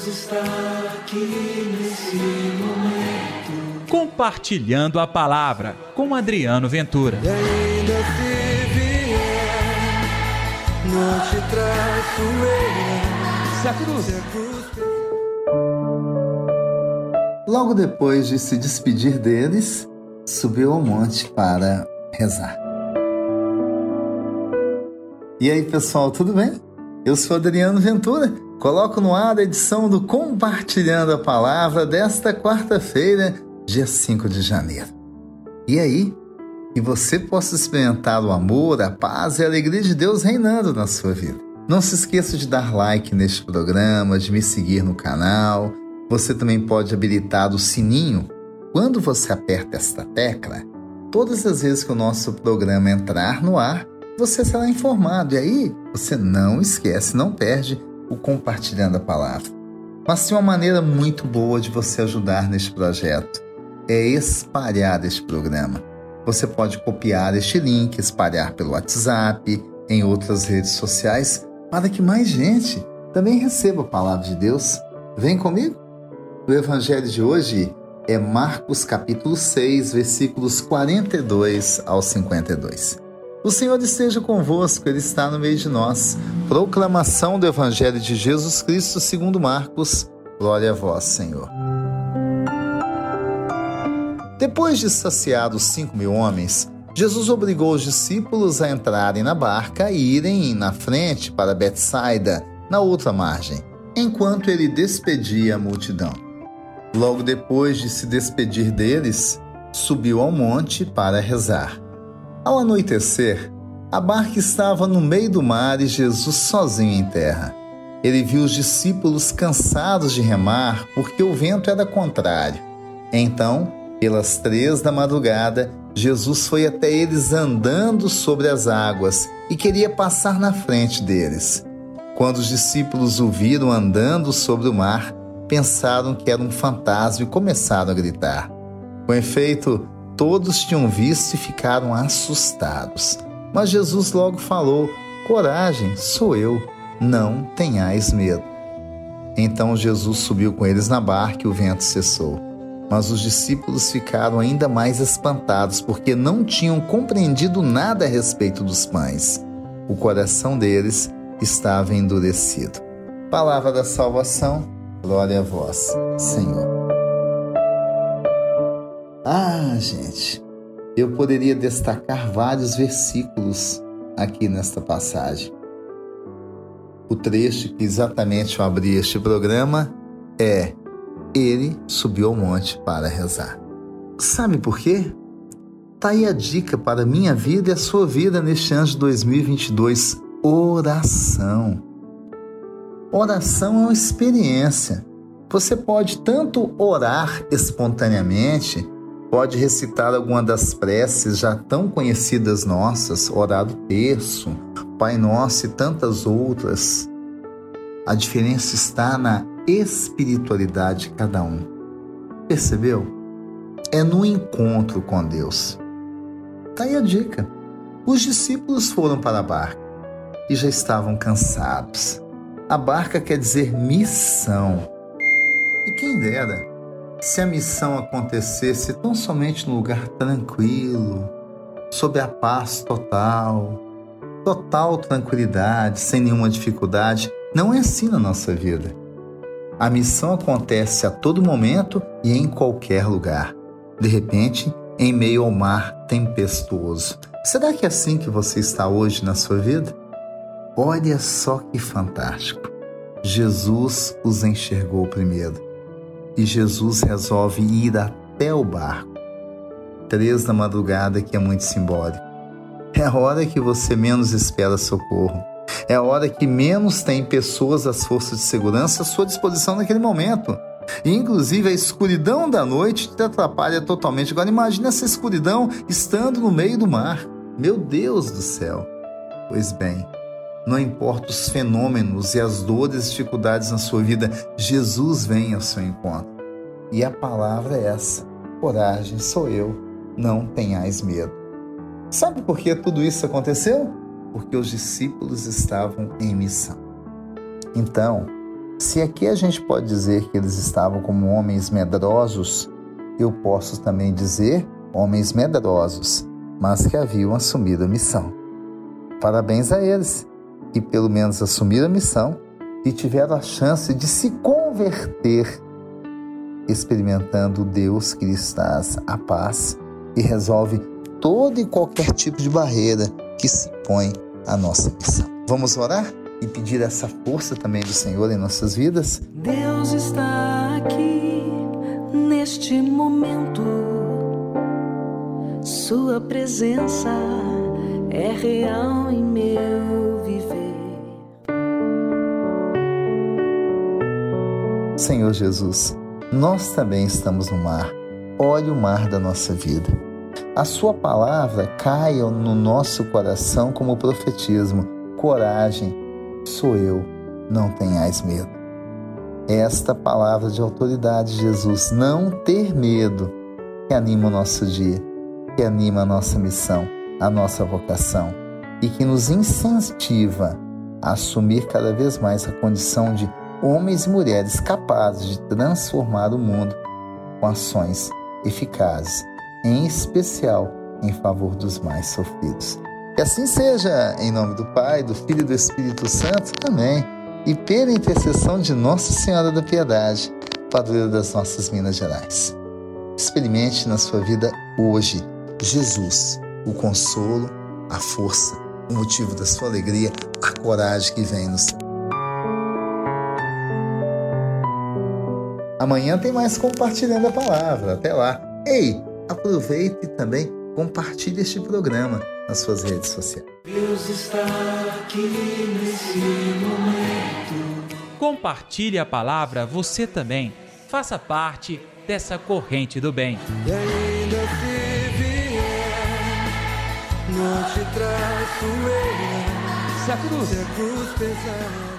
Deus está aqui nesse momento. Compartilhando a palavra com Adriano Ventura. E ainda se vier, não te traço eu. Se a cruz. Se a cruz Logo depois de se despedir deles, subiu ao monte para rezar. E aí, pessoal, tudo bem? Eu sou Adriano Ventura. Coloco no ar a edição do Compartilhando a Palavra desta quarta-feira, dia 5 de janeiro. E aí, que você possa experimentar o amor, a paz e a alegria de Deus reinando na sua vida. Não se esqueça de dar like neste programa, de me seguir no canal. Você também pode habilitar o sininho. Quando você aperta esta tecla, todas as vezes que o nosso programa entrar no ar, você será informado. E aí, você não esquece, não perde o compartilhando a palavra. Mas tem uma maneira muito boa de você ajudar neste projeto. É espalhar este programa. Você pode copiar este link, espalhar pelo WhatsApp, em outras redes sociais, para que mais gente também receba a palavra de Deus. Vem comigo? O evangelho de hoje é Marcos capítulo 6, versículos 42 ao 52. O Senhor esteja convosco, Ele está no meio de nós. Proclamação do Evangelho de Jesus Cristo segundo Marcos. Glória a vós, Senhor. Depois de saciar os cinco mil homens, Jesus obrigou os discípulos a entrarem na barca e irem na frente para Betsaida, na outra margem, enquanto ele despedia a multidão. Logo depois de se despedir deles, subiu ao monte para rezar. Ao anoitecer, a barca estava no meio do mar e Jesus sozinho em terra. Ele viu os discípulos cansados de remar porque o vento era contrário. Então, pelas três da madrugada, Jesus foi até eles andando sobre as águas e queria passar na frente deles. Quando os discípulos o viram andando sobre o mar, pensaram que era um fantasma e começaram a gritar. Com efeito, todos tinham visto e ficaram assustados. Mas Jesus logo falou: Coragem, sou eu, não tenhais medo. Então Jesus subiu com eles na barca e o vento cessou. Mas os discípulos ficaram ainda mais espantados, porque não tinham compreendido nada a respeito dos pães. O coração deles estava endurecido. Palavra da salvação, glória a vós, Senhor. Ah, gente, eu poderia destacar vários versículos aqui nesta passagem. O trecho que exatamente eu abri este programa é ele subiu ao monte para rezar. Sabe por quê? Tá aí a dica para a minha vida e a sua vida neste ano de 2022: oração. Oração é uma experiência. Você pode tanto orar espontaneamente, pode recitar alguma das preces já tão conhecidas nossas, orar do terço, Pai Nosso e tantas outras. A diferença está na espiritualidade de cada um. Percebeu? É no encontro com Deus. Tá aí a dica. Os discípulos foram para a barca e já estavam cansados. A barca quer dizer missão. E quem dera se a missão acontecesse tão somente num lugar tranquilo, sob a paz total, total tranquilidade, sem nenhuma dificuldade. Não é assim na nossa vida. A missão acontece a todo momento e em qualquer lugar. De repente, em meio ao mar tempestuoso. Será que é assim que você está hoje na sua vida? Olha só que fantástico. Jesus os enxergou primeiro e Jesus resolve ir até o barco. Três da madrugada, que é muito simbólico. É a hora que você menos espera socorro. É a hora que menos tem pessoas das forças de segurança à sua disposição naquele momento. E, inclusive, a escuridão da noite te atrapalha totalmente. Agora, imagine essa escuridão estando no meio do mar. Meu Deus do céu! Pois bem, não importa os fenômenos e as dores e dificuldades na sua vida, Jesus vem ao seu encontro. E a palavra é essa: coragem, sou eu, não tenhais medo. Sabe por que tudo isso aconteceu? porque os discípulos estavam em missão. Então, Se aqui a gente pode dizer que eles estavam como homens medrosos, eu posso também dizer homens medrosos, mas que haviam assumido a missão. Parabéns a eles, que pelo menos assumiram a missão e tiveram a chance de se converter, experimentando Deus que lhes a paz e resolve todo e qualquer tipo de barreira que se põe à nossa missão. Vamos orar e pedir essa força também do Senhor em nossas vidas? Deus está aqui neste momento. Sua presença é real em meu Senhor Jesus, nós também estamos no mar. Olhe o mar da nossa vida. A Sua palavra caia no nosso coração como profetismo. Coragem, sou eu, não tenhais medo. Esta palavra de autoridade, Jesus, não ter medo, que anima o nosso dia, que anima a nossa missão, a nossa vocação e que nos incentiva a assumir cada vez mais a condição de homens e mulheres capazes de transformar o mundo com ações eficazes, em especial em favor dos mais sofridos. Que assim seja, em nome do Pai, do Filho e do Espírito Santo. Amém. E pela intercessão de Nossa Senhora da Piedade, padroeira das nossas Minas Gerais. Experimente na sua vida hoje Jesus, o consolo, a força, o motivo da sua alegria, a coragem que vem no Amanhã tem mais compartilhando a palavra. Até lá. Ei, aproveite também compartilhe este programa nas suas redes sociais. Deus está aqui nesse momento. Compartilhe a palavra você também. Faça parte dessa corrente do bem. E ainda se vier, não te traço eu. Se a cruz Se a cruz pesar.